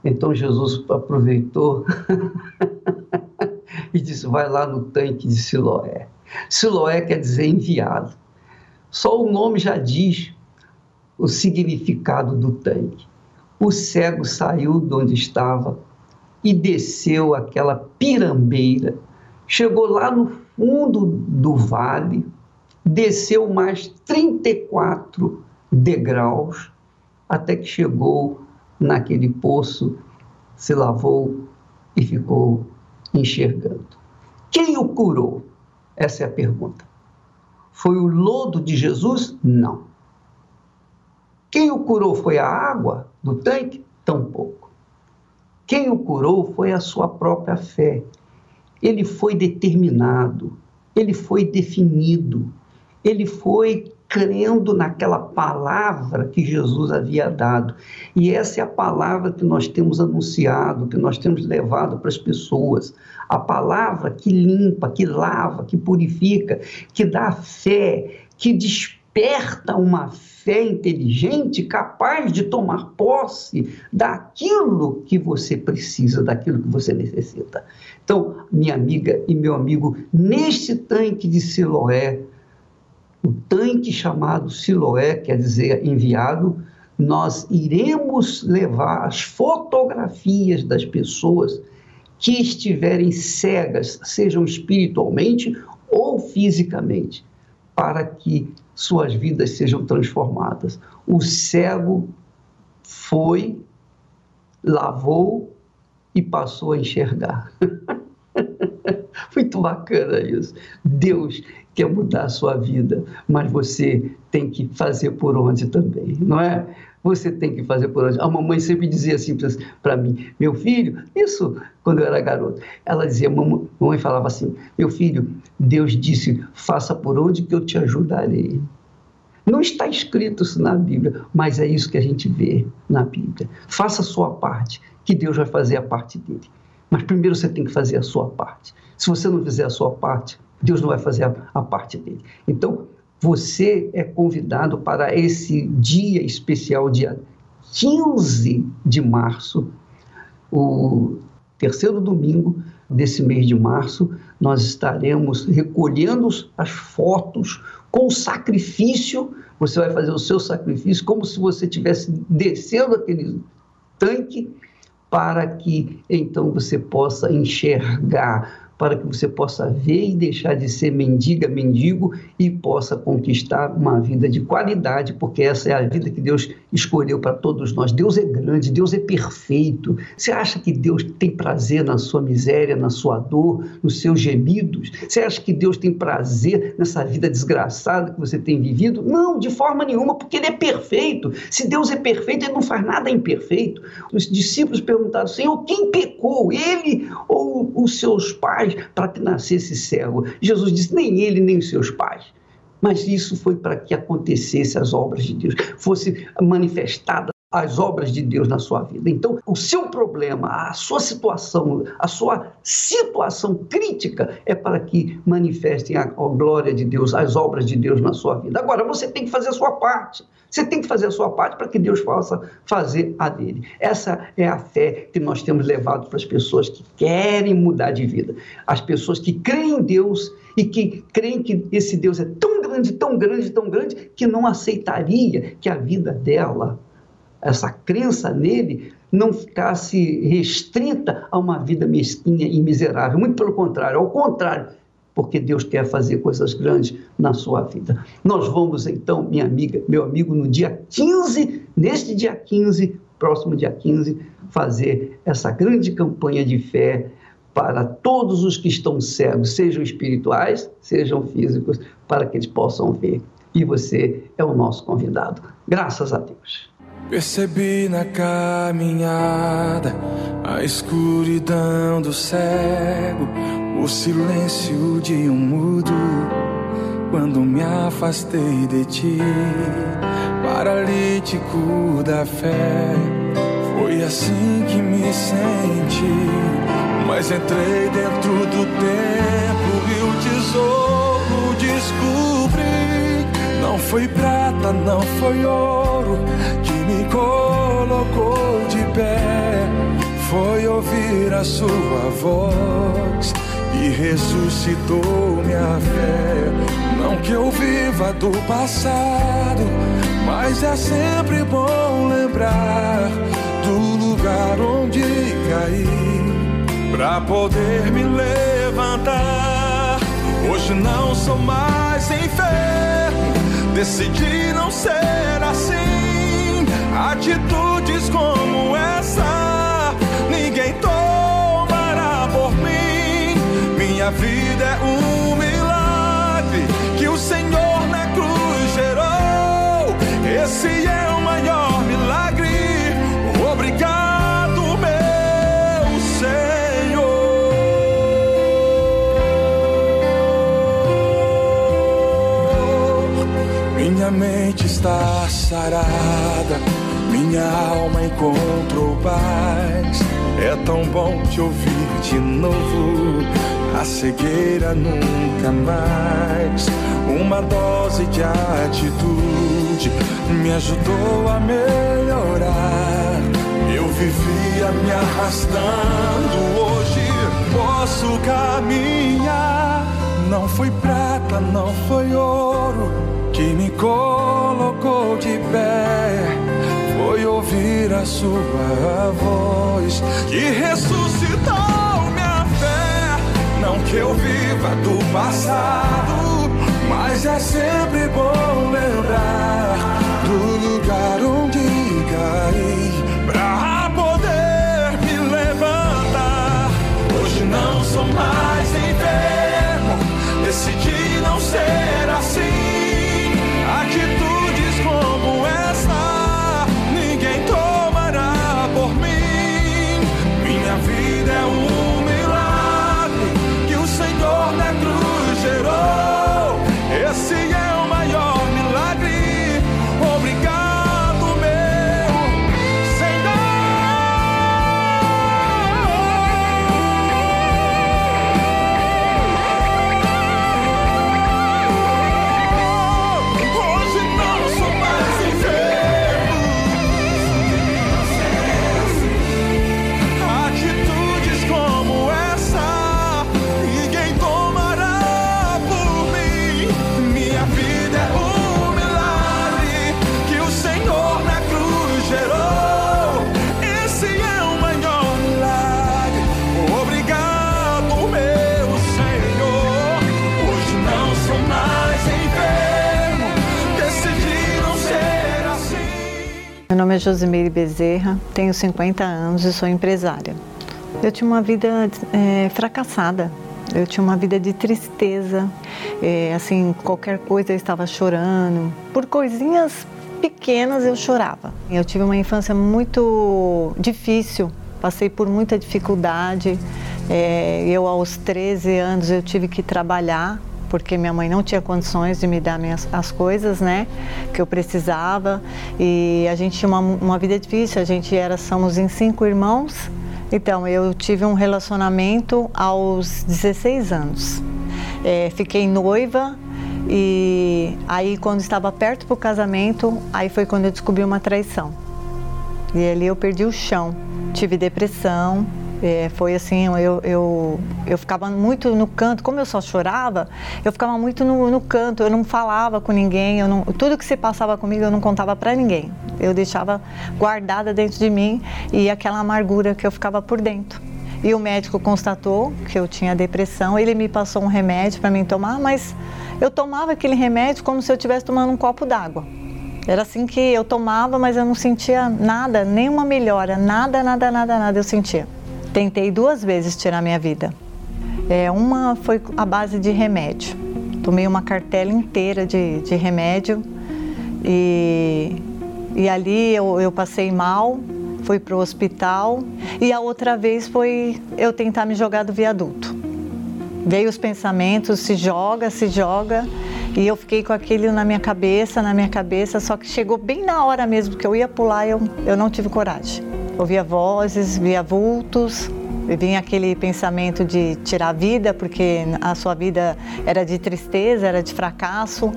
Então Jesus aproveitou e disse: Vai lá no tanque de Siloé. Siloé quer dizer enviado. Só o nome já diz o significado do tanque. O cego saiu de onde estava e desceu aquela pirambeira, chegou lá no fundo do vale, desceu mais 34 degraus, até que chegou naquele poço, se lavou e ficou enxergando. Quem o curou? Essa é a pergunta. Foi o lodo de Jesus? Não. Quem o curou foi a água do tanque? Tampouco. Quem o curou foi a sua própria fé. Ele foi determinado, ele foi definido, ele foi crendo naquela palavra que Jesus havia dado. E essa é a palavra que nós temos anunciado, que nós temos levado para as pessoas. A palavra que limpa, que lava, que purifica, que dá fé, que desperta uma fé inteligente capaz de tomar posse daquilo que você precisa, daquilo que você necessita. Então, minha amiga e meu amigo, neste tanque de Siloé, o tanque chamado Siloé, quer dizer enviado, nós iremos levar as fotografias das pessoas que estiverem cegas, sejam espiritualmente ou fisicamente, para que suas vidas sejam transformadas. O cego foi, lavou e passou a enxergar. Muito bacana isso. Deus quer mudar a sua vida, mas você tem que fazer por onde também, não é? Você tem que fazer por onde. A mamãe sempre dizia assim para mim, meu filho, isso quando eu era garoto. Ela dizia, mamãe, mamãe falava assim, meu filho, Deus disse, faça por onde que eu te ajudarei. Não está escrito isso na Bíblia, mas é isso que a gente vê na Bíblia. Faça a sua parte, que Deus vai fazer a parte dele. Mas primeiro você tem que fazer a sua parte. Se você não fizer a sua parte, Deus não vai fazer a, a parte dele. Então, você é convidado para esse dia especial, dia 15 de março, o terceiro domingo desse mês de março, nós estaremos recolhendo as fotos com sacrifício. Você vai fazer o seu sacrifício como se você estivesse descendo aquele tanque para que então você possa enxergar para que você possa ver e deixar de ser mendiga, mendigo e possa conquistar uma vida de qualidade, porque essa é a vida que Deus escolheu para todos nós. Deus é grande, Deus é perfeito. Você acha que Deus tem prazer na sua miséria, na sua dor, nos seus gemidos? Você acha que Deus tem prazer nessa vida desgraçada que você tem vivido? Não, de forma nenhuma, porque Ele é perfeito. Se Deus é perfeito, Ele não faz nada imperfeito. Os discípulos perguntaram, Senhor, quem pecou? Ele ou os seus pais? Para que nascesse cego. Jesus disse: nem ele, nem os seus pais. Mas isso foi para que acontecesse as obras de Deus, fosse manifestada as obras de Deus na sua vida. Então, o seu problema, a sua situação, a sua situação crítica é para que manifestem a, glória de Deus, as obras de Deus na sua vida. Agora, você tem que fazer a sua parte. Você tem que fazer a sua parte para que Deus possa fazer a dele. Essa é a fé que nós temos levado para as pessoas que querem mudar de vida. As pessoas que creem em Deus e que creem que esse Deus é tão grande, tão grande, tão grande, que não aceitaria que a vida dela, essa crença nele, não ficasse restrita a uma vida mesquinha e miserável. Muito pelo contrário, ao contrário, porque Deus quer fazer coisas grandes na sua vida. Nós vamos então, minha amiga, meu amigo, no dia 15, neste dia 15, próximo dia 15, fazer essa grande campanha de fé para todos os que estão cegos, sejam espirituais, sejam físicos, para que eles possam ver. e você é o nosso convidado. Graças a Deus. Percebi na caminhada a escuridão do cego, o silêncio de um mudo. Quando me afastei de ti, paralítico da fé, foi assim que me senti. Mas entrei dentro do templo e o tesouro descobri. Não foi prata, não foi ouro me colocou de pé foi ouvir a sua voz e ressuscitou minha fé. Não que eu viva do passado, mas é sempre bom lembrar do lugar onde caí para poder me levantar. Hoje não sou mais enfermo, decidi não ser assim Atitudes como essa, ninguém tomará por mim. Minha vida é um milagre que o Senhor na cruz gerou. Esse está sarada minha alma encontrou paz. É tão bom te ouvir de novo. A cegueira nunca mais. Uma dose de atitude me ajudou a melhorar. Eu vivia me arrastando, hoje posso caminhar. Não foi prata, não foi ouro que me colocou de pé foi ouvir a sua voz que ressuscitou minha fé. Não que eu viva do passado, mas é sempre bom lembrar do lugar onde caí pra poder me levantar. Hoje não sou mais enfermo, decidi não ser assim. Josimeire Bezerra, tenho 50 anos e sou empresária. Eu tinha uma vida é, fracassada, eu tinha uma vida de tristeza, é, assim, qualquer coisa eu estava chorando. Por coisinhas pequenas eu chorava. Eu tive uma infância muito difícil, passei por muita dificuldade. É, eu aos 13 anos eu tive que trabalhar porque minha mãe não tinha condições de me dar minhas, as coisas, né, que eu precisava. E a gente tinha uma, uma vida difícil, a gente era, somos em cinco irmãos. Então, eu tive um relacionamento aos 16 anos. É, fiquei noiva e aí quando estava perto para o casamento, aí foi quando eu descobri uma traição. E ali eu perdi o chão, tive depressão, é, foi assim, eu, eu, eu ficava muito no canto, como eu só chorava, eu ficava muito no, no canto, eu não falava com ninguém, eu não, tudo que se passava comigo eu não contava para ninguém. Eu deixava guardada dentro de mim e aquela amargura que eu ficava por dentro. E o médico constatou que eu tinha depressão, ele me passou um remédio para mim tomar, mas eu tomava aquele remédio como se eu estivesse tomando um copo d'água. Era assim que eu tomava, mas eu não sentia nada, nenhuma melhora, nada, nada, nada, nada eu sentia. Tentei duas vezes tirar minha vida. É, uma foi a base de remédio. Tomei uma cartela inteira de, de remédio e, e ali eu, eu passei mal, fui para o hospital e a outra vez foi eu tentar me jogar do viaduto. Veio os pensamentos, se joga, se joga. E eu fiquei com aquilo na minha cabeça, na minha cabeça, só que chegou bem na hora mesmo que eu ia pular, eu, eu não tive coragem. Ouvia vozes, via vultos, vinha aquele pensamento de tirar a vida, porque a sua vida era de tristeza, era de fracasso,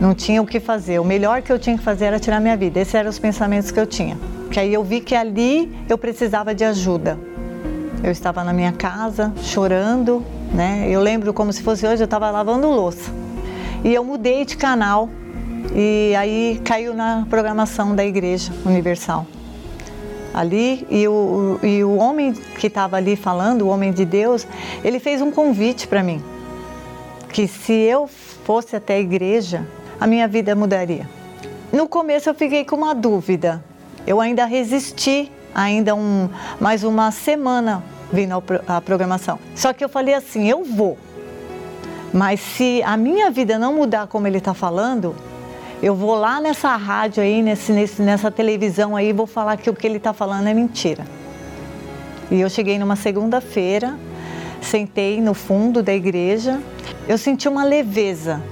não tinha o que fazer. O melhor que eu tinha que fazer era tirar minha vida. Esses eram os pensamentos que eu tinha. Que aí eu vi que ali eu precisava de ajuda. Eu estava na minha casa chorando, né? Eu lembro como se fosse hoje, eu estava lavando louça. E eu mudei de canal e aí caiu na programação da Igreja Universal. Ali, e o, e o homem que estava ali falando, o homem de Deus, ele fez um convite para mim: que se eu fosse até a igreja, a minha vida mudaria. No começo eu fiquei com uma dúvida, eu ainda resisti, ainda um, mais uma semana vindo à programação. Só que eu falei assim: eu vou, mas se a minha vida não mudar como ele está falando, eu vou lá nessa rádio aí, nesse, nesse, nessa televisão aí, vou falar que o que ele está falando é mentira. E eu cheguei numa segunda-feira, sentei no fundo da igreja, eu senti uma leveza,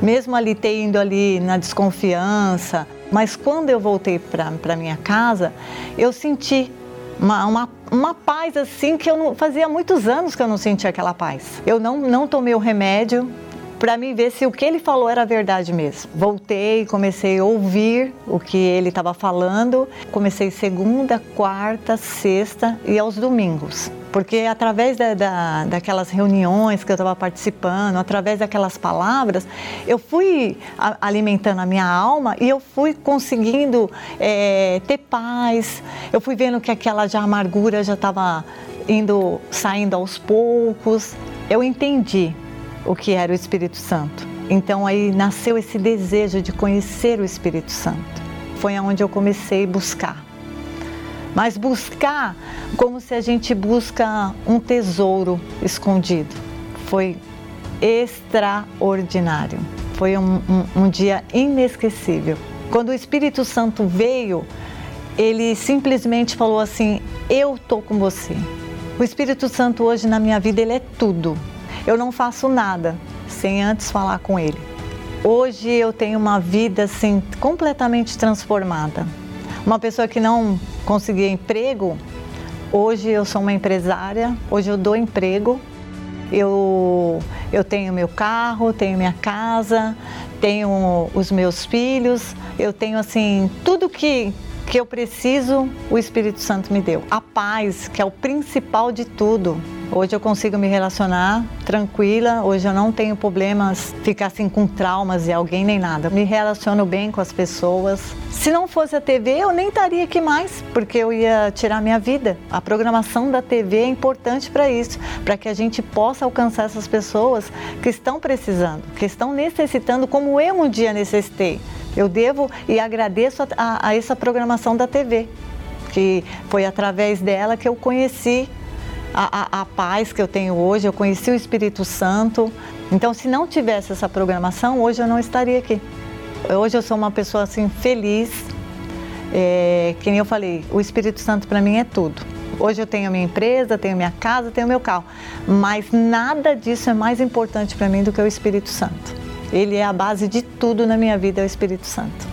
mesmo ali tendo ali na desconfiança, mas quando eu voltei para minha casa, eu senti uma, uma, uma paz assim que eu não fazia muitos anos que eu não sentia aquela paz. Eu não, não tomei o remédio para mim ver se o que ele falou era verdade mesmo. Voltei, comecei a ouvir o que ele estava falando. Comecei segunda, quarta, sexta e aos domingos porque através da, da, daquelas reuniões que eu estava participando, através daquelas palavras, eu fui alimentando a minha alma e eu fui conseguindo é, ter paz. Eu fui vendo que aquela já amargura já estava indo saindo aos poucos. Eu entendi o que era o Espírito Santo. Então aí nasceu esse desejo de conhecer o Espírito Santo. Foi aonde eu comecei a buscar mas buscar como se a gente busca um tesouro escondido. Foi extraordinário. Foi um, um, um dia inesquecível. Quando o Espírito Santo veio, ele simplesmente falou assim: Eu tô com você. O Espírito Santo hoje na minha vida ele é tudo. Eu não faço nada sem antes falar com ele. Hoje eu tenho uma vida assim completamente transformada. Uma pessoa que não conseguia emprego, hoje eu sou uma empresária, hoje eu dou emprego, eu, eu tenho meu carro, tenho minha casa, tenho os meus filhos, eu tenho assim, tudo que, que eu preciso, o Espírito Santo me deu. A paz, que é o principal de tudo. Hoje eu consigo me relacionar tranquila, hoje eu não tenho problemas ficar assim com traumas e alguém nem nada. Me relaciono bem com as pessoas. Se não fosse a TV, eu nem estaria aqui mais, porque eu ia tirar minha vida. A programação da TV é importante para isso, para que a gente possa alcançar essas pessoas que estão precisando, que estão necessitando, como eu um dia necessitei. Eu devo e agradeço a, a, a essa programação da TV, que foi através dela que eu conheci a, a, a paz que eu tenho hoje, eu conheci o Espírito Santo. Então, se não tivesse essa programação, hoje eu não estaria aqui. Hoje eu sou uma pessoa assim feliz. É, que nem eu falei, o Espírito Santo para mim é tudo. Hoje eu tenho a minha empresa, tenho minha casa, tenho meu carro, mas nada disso é mais importante para mim do que o Espírito Santo. Ele é a base de tudo na minha vida, é o Espírito Santo.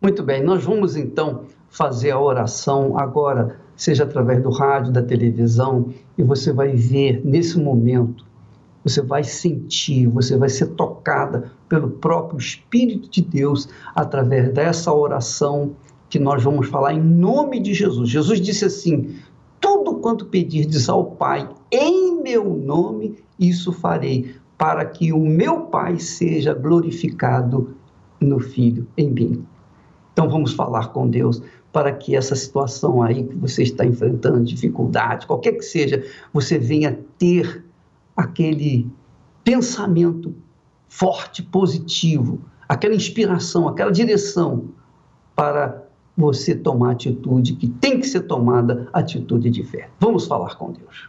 Muito bem, nós vamos então fazer a oração agora, seja através do rádio, da televisão, e você vai ver nesse momento, você vai sentir, você vai ser tocada pelo próprio Espírito de Deus através dessa oração que nós vamos falar em nome de Jesus. Jesus disse assim: Tudo quanto pedirdes ao Pai em meu nome, isso farei, para que o meu Pai seja glorificado no Filho, em mim. Então vamos falar com Deus, para que essa situação aí que você está enfrentando, dificuldade, qualquer que seja, você venha ter aquele pensamento forte, positivo, aquela inspiração, aquela direção para você tomar a atitude que tem que ser tomada, atitude de fé. Vamos falar com Deus.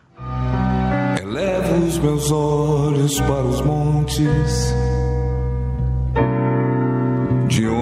Elevo os meus olhos para os montes,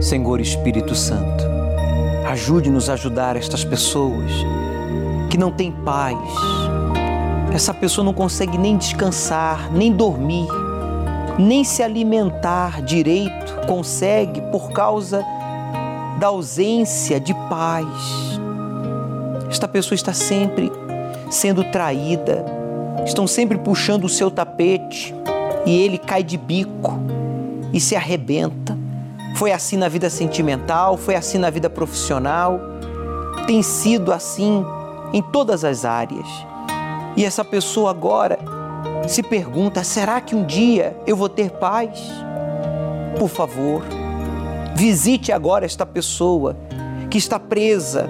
Senhor Espírito Santo Ajude-nos a ajudar estas pessoas que não têm paz. Essa pessoa não consegue nem descansar, nem dormir, nem se alimentar direito, consegue por causa da ausência de paz. Esta pessoa está sempre sendo traída, estão sempre puxando o seu tapete e ele cai de bico e se arrebenta. Foi assim na vida sentimental, foi assim na vida profissional, tem sido assim em todas as áreas. E essa pessoa agora se pergunta: será que um dia eu vou ter paz? Por favor, visite agora esta pessoa que está presa,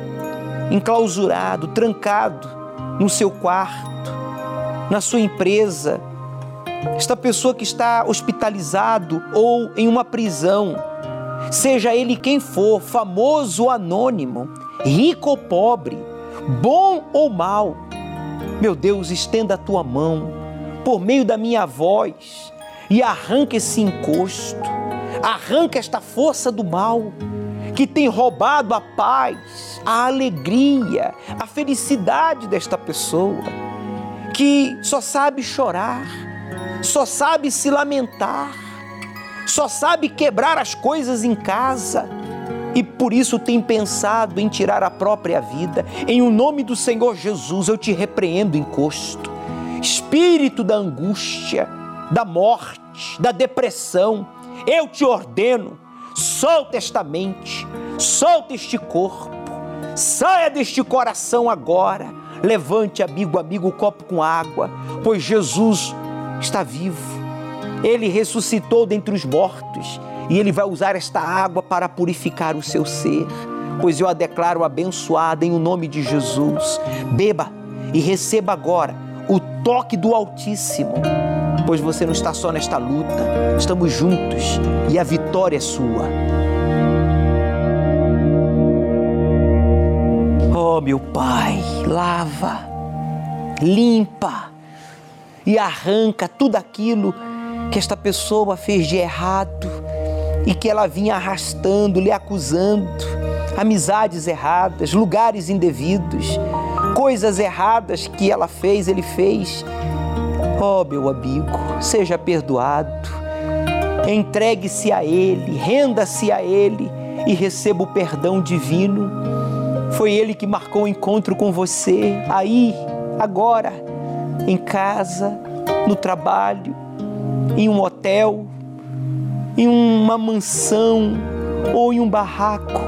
enclausurado, trancado no seu quarto, na sua empresa. Esta pessoa que está hospitalizado ou em uma prisão seja ele quem for, famoso ou anônimo, rico ou pobre, bom ou mal. Meu Deus, estenda a tua mão por meio da minha voz e arranca esse encosto, arranca esta força do mal que tem roubado a paz, a alegria, a felicidade desta pessoa, que só sabe chorar, só sabe se lamentar só sabe quebrar as coisas em casa e por isso tem pensado em tirar a própria vida. Em o nome do Senhor Jesus, eu te repreendo, encosto. Espírito da angústia, da morte, da depressão, eu te ordeno, solta esta mente, solta este corpo, saia deste coração agora. Levante, amigo, amigo, o copo com água, pois Jesus está vivo ele ressuscitou dentre os mortos e ele vai usar esta água para purificar o seu ser. Pois eu a declaro abençoada em o nome de Jesus. Beba e receba agora o toque do Altíssimo, pois você não está só nesta luta, estamos juntos e a vitória é sua. Meu Pai, lava, limpa e arranca tudo aquilo que esta pessoa fez de errado e que ela vinha arrastando, lhe acusando, amizades erradas, lugares indevidos, coisas erradas que ela fez, ele fez. Oh, meu amigo, seja perdoado, entregue-se a Ele, renda-se a Ele e receba o perdão divino. Foi Ele que marcou o encontro com você, aí, agora, em casa, no trabalho, em um hotel, em uma mansão ou em um barraco.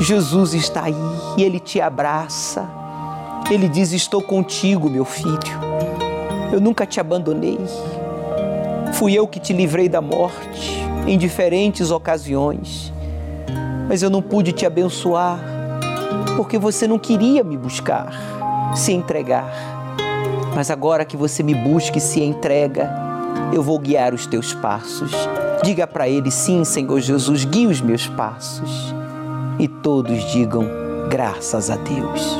Jesus está aí e ele te abraça. Ele diz: Estou contigo, meu filho. Eu nunca te abandonei. Fui eu que te livrei da morte em diferentes ocasiões, mas eu não pude te abençoar porque você não queria me buscar, se entregar. Mas agora que você me busca e se entrega, eu vou guiar os teus passos. Diga para ele: sim, Senhor Jesus, guie os meus passos. E todos digam: graças a Deus.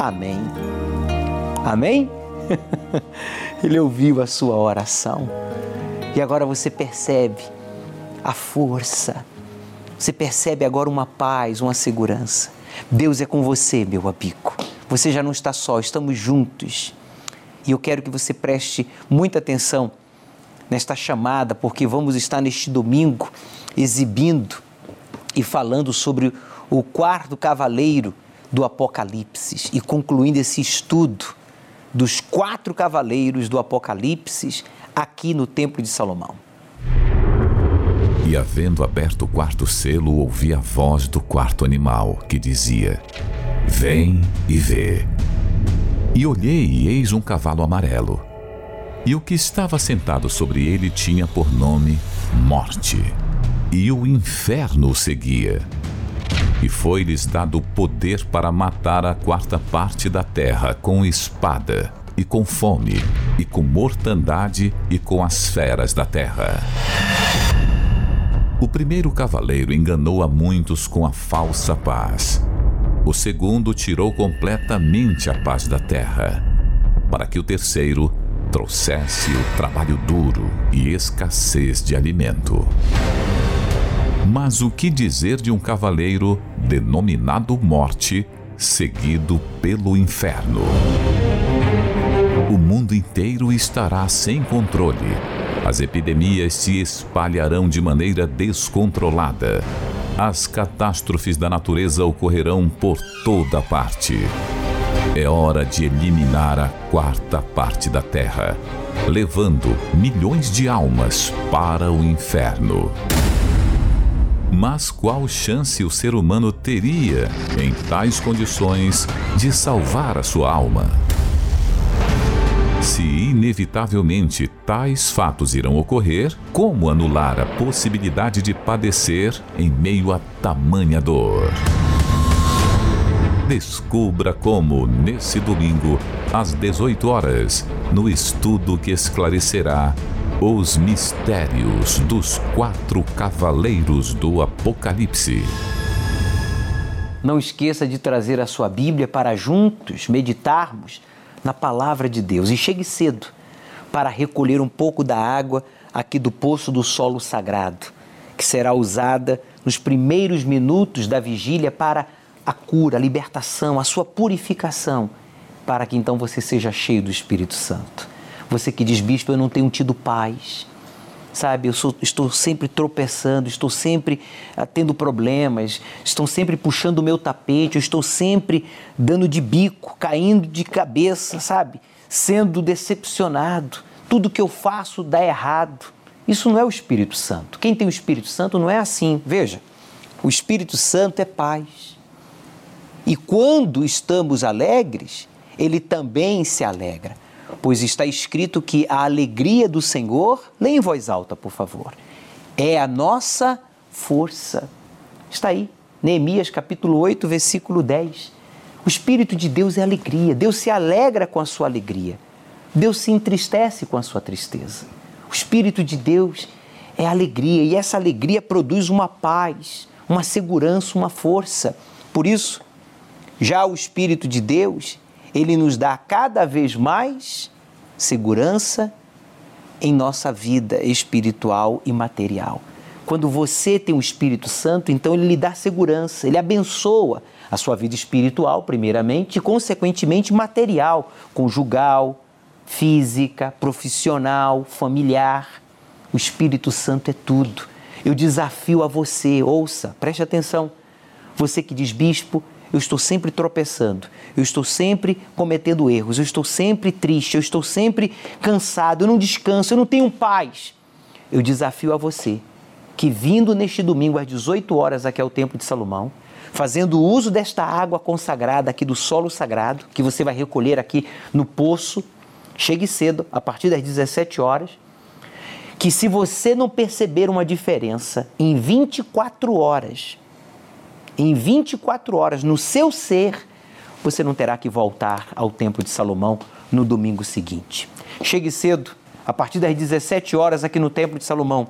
Amém. Amém? ele ouviu a sua oração. E agora você percebe a força. Você percebe agora uma paz, uma segurança. Deus é com você, meu amigo. Você já não está só, estamos juntos. E eu quero que você preste muita atenção nesta chamada, porque vamos estar neste domingo exibindo e falando sobre o quarto cavaleiro, do Apocalipse e concluindo esse estudo dos quatro cavaleiros do Apocalipse aqui no Templo de Salomão. E havendo aberto o quarto selo, ouvi a voz do quarto animal, que dizia: Vem e vê. E olhei, e eis um cavalo amarelo. E o que estava sentado sobre ele tinha por nome Morte. E o inferno o seguia. E foi-lhes dado poder para matar a quarta parte da terra com espada, e com fome, e com mortandade, e com as feras da terra. O primeiro cavaleiro enganou a muitos com a falsa paz. O segundo tirou completamente a paz da terra, para que o terceiro trouxesse o trabalho duro e escassez de alimento. Mas o que dizer de um cavaleiro denominado Morte, seguido pelo inferno? O mundo inteiro estará sem controle as epidemias se espalharão de maneira descontrolada. As catástrofes da natureza ocorrerão por toda parte. É hora de eliminar a quarta parte da Terra, levando milhões de almas para o inferno. Mas qual chance o ser humano teria, em tais condições, de salvar a sua alma? Se inevitavelmente tais fatos irão ocorrer, como anular a possibilidade de padecer em meio a tamanha dor? Descubra como, nesse domingo, às 18 horas, no estudo que esclarecerá os mistérios dos quatro cavaleiros do Apocalipse. Não esqueça de trazer a sua Bíblia para juntos meditarmos na palavra de Deus e chegue cedo para recolher um pouco da água aqui do poço do solo sagrado, que será usada nos primeiros minutos da vigília para a cura, a libertação, a sua purificação, para que então você seja cheio do Espírito Santo. Você que diz, bispo, eu não tenho tido paz, sabe? Eu sou, estou sempre tropeçando, estou sempre uh, tendo problemas, estão sempre puxando o meu tapete, eu estou sempre dando de bico, caindo de cabeça, sabe? Sendo decepcionado. Tudo que eu faço dá errado. Isso não é o Espírito Santo. Quem tem o Espírito Santo não é assim. Veja, o Espírito Santo é paz. E quando estamos alegres, ele também se alegra pois está escrito que a alegria do Senhor, leia em voz alta, por favor, é a nossa força. Está aí, Neemias capítulo 8, versículo 10. O Espírito de Deus é alegria, Deus se alegra com a sua alegria, Deus se entristece com a sua tristeza. O Espírito de Deus é alegria e essa alegria produz uma paz, uma segurança, uma força. Por isso, já o Espírito de Deus, ele nos dá cada vez mais segurança em nossa vida espiritual e material. Quando você tem o Espírito Santo, então ele lhe dá segurança, ele abençoa a sua vida espiritual, primeiramente, e consequentemente material, conjugal, física, profissional, familiar. O Espírito Santo é tudo. Eu desafio a você, ouça, preste atenção. Você que diz, bispo, eu estou sempre tropeçando, eu estou sempre cometendo erros, eu estou sempre triste, eu estou sempre cansado, eu não descanso, eu não tenho paz. Eu desafio a você que, vindo neste domingo às 18 horas aqui ao Templo de Salomão, fazendo uso desta água consagrada aqui do solo sagrado, que você vai recolher aqui no poço, chegue cedo, a partir das 17 horas, que se você não perceber uma diferença em 24 horas, em 24 horas no seu ser, você não terá que voltar ao Templo de Salomão no domingo seguinte. Chegue cedo, a partir das 17 horas aqui no Templo de Salomão,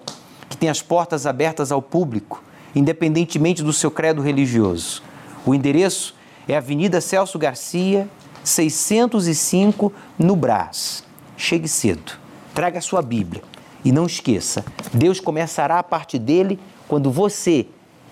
que tem as portas abertas ao público, independentemente do seu credo religioso. O endereço é Avenida Celso Garcia, 605, no Brás. Chegue cedo, traga a sua Bíblia e não esqueça, Deus começará a partir dele quando você